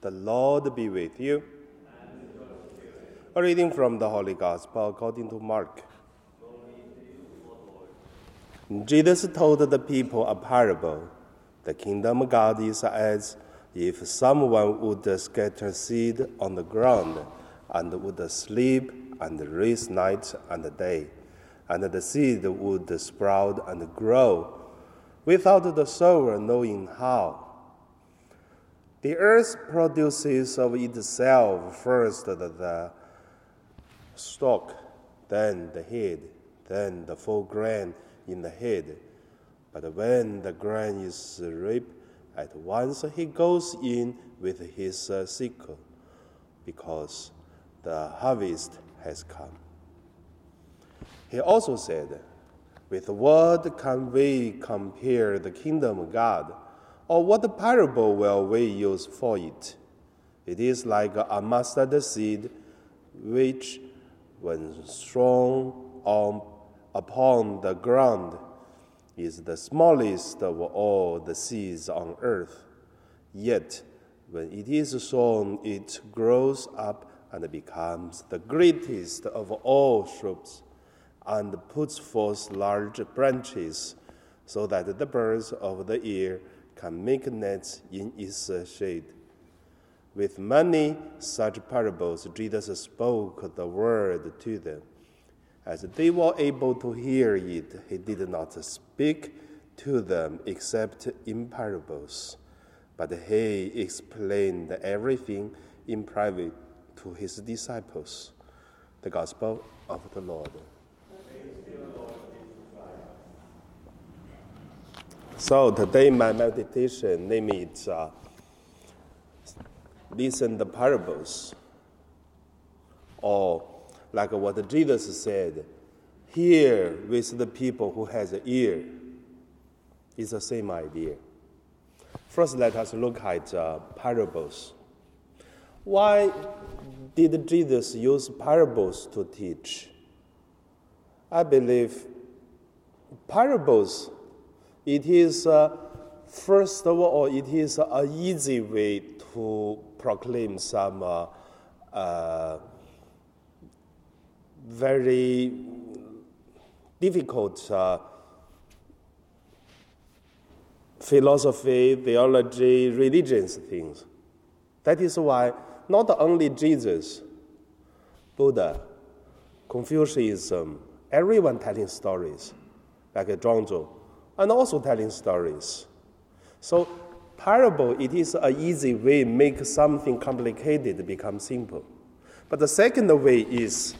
The Lord be with you. A reading from the Holy Gospel according to Mark. Jesus told the people a parable. The kingdom of God is as if someone would scatter seed on the ground and would sleep and raise night and day, and the seed would sprout and grow without the sower knowing how. The earth produces of itself first the stalk, then the head, then the full grain in the head. But when the grain is ripe, at once he goes in with his uh, sickle, because the harvest has come. He also said, With what can we compare the kingdom of God? Or what parable will we use for it? It is like a mustard seed, which, when thrown on, upon the ground, is the smallest of all the seeds on earth. Yet, when it is sown, it grows up and becomes the greatest of all shrubs, and puts forth large branches, so that the birds of the air can make nets in its uh, shade. With many such parables, Jesus spoke the word to them. As they were able to hear it, he did not speak to them except in parables, but he explained everything in private to his disciples. The Gospel of the Lord. So today my meditation name is uh, listen the parables or like what Jesus said, hear with the people who has an ear. It's the same idea. First, let us look at uh, parables. Why did Jesus use parables to teach? I believe parables, it is, uh, first of all, it is an easy way to proclaim some uh, uh, very difficult uh, philosophy, theology, religious things. That is why not only Jesus, Buddha, Confucianism, everyone telling stories, like Zhuangzi, and also telling stories. So parable, it is an easy way make something complicated become simple. But the second way is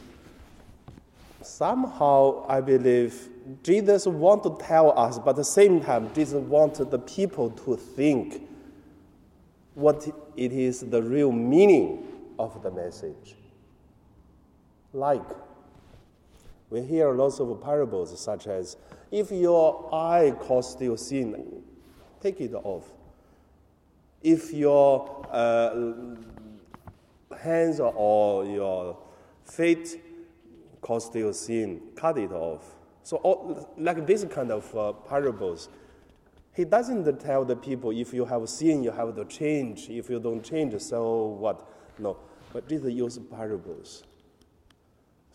somehow I believe Jesus want to tell us, but at the same time, Jesus wanted the people to think what it is the real meaning of the message. Like, we hear lots of parables such as, if your eye causes you sin, take it off. If your uh, hands or your feet cause you sin, cut it off. So, all, like this kind of uh, parables, he doesn't tell the people if you have sin, you have to change. If you don't change, so what? No. But Jesus uses parables.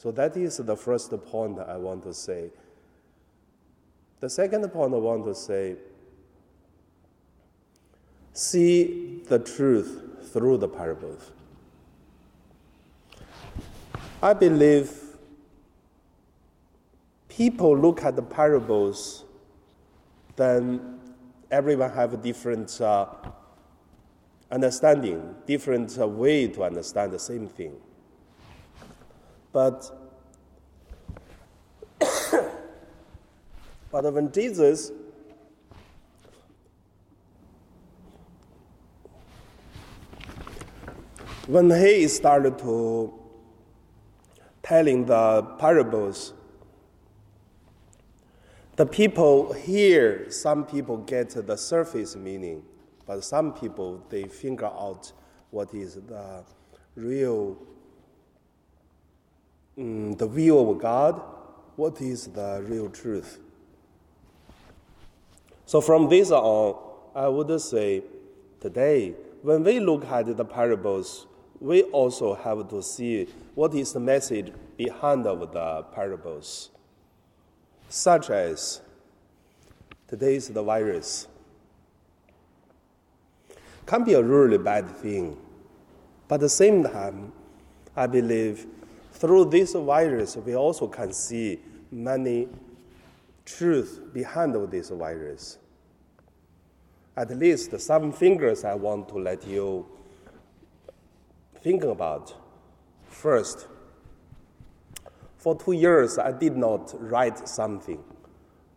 So that is the first point I want to say. The second point I want to say see the truth through the parables. I believe people look at the parables, then everyone have a different uh, understanding, different uh, way to understand the same thing. But but when Jesus when he started to telling the parables the people here, some people get the surface meaning, but some people they figure out what is the real, um, the view of God, what is the real truth. So from this on, I would say today when we look at the parables, we also have to see what is the message behind of the parables, such as today is the virus. Can be a really bad thing, but at the same time, I believe through this virus we also can see many truths behind this virus. At least some fingers I want to let you think about. First, for two years I did not write something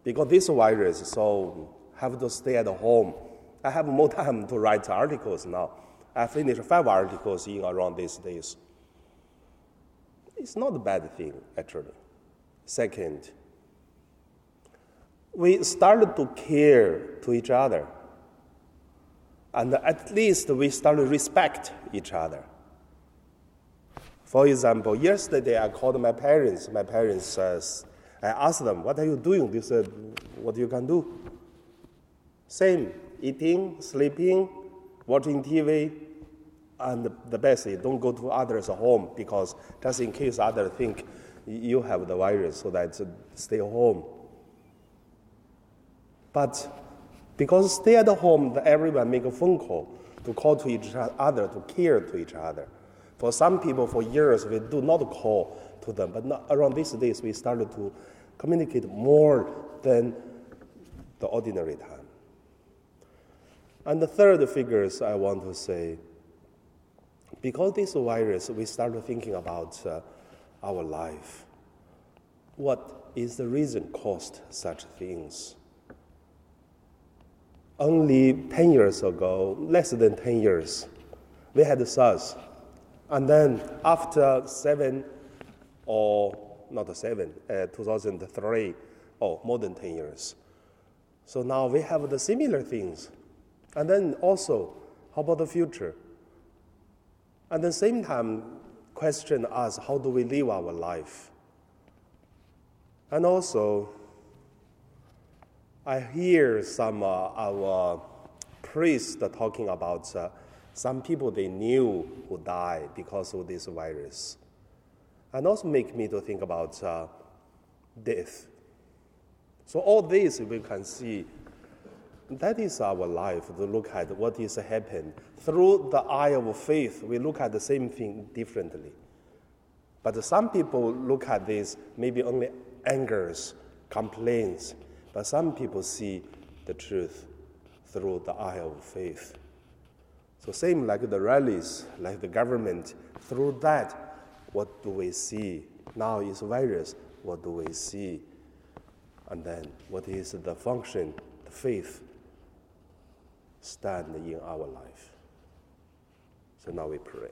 because this virus, so have to stay at home. I have more time to write articles now. I finished five articles in around these days. It's not a bad thing, actually. Second, we started to care to each other and at least we start to respect each other. For example, yesterday I called my parents. My parents says, I asked them, what are you doing? They said, what you can do? Same, eating, sleeping, watching TV, and the best is don't go to others' home because just in case others think you have the virus, so that stay home. But because stay at home, everyone make a phone call to call to each other, to care to each other. For some people, for years, we do not call to them, but not, around these days, we started to communicate more than the ordinary time. And the third figures I want to say, because this virus, we started thinking about uh, our life. What is the reason caused such things? only 10 years ago, less than 10 years, we had SARS. And then after seven or not seven, uh, 2003, or more than 10 years. So now we have the similar things. And then also, how about the future? At the same time, question us, how do we live our life? And also, I hear some uh, our priests talking about uh, some people they knew who died because of this virus, and also make me to think about uh, death. So all this we can see. That is our life to look at what is happened through the eye of faith. We look at the same thing differently. But some people look at this maybe only angers, complaints, but some people see the truth through the eye of faith. So, same like the rallies, like the government, through that, what do we see? Now is virus, what do we see? And then, what is the function, the faith stand in our life? So now we pray.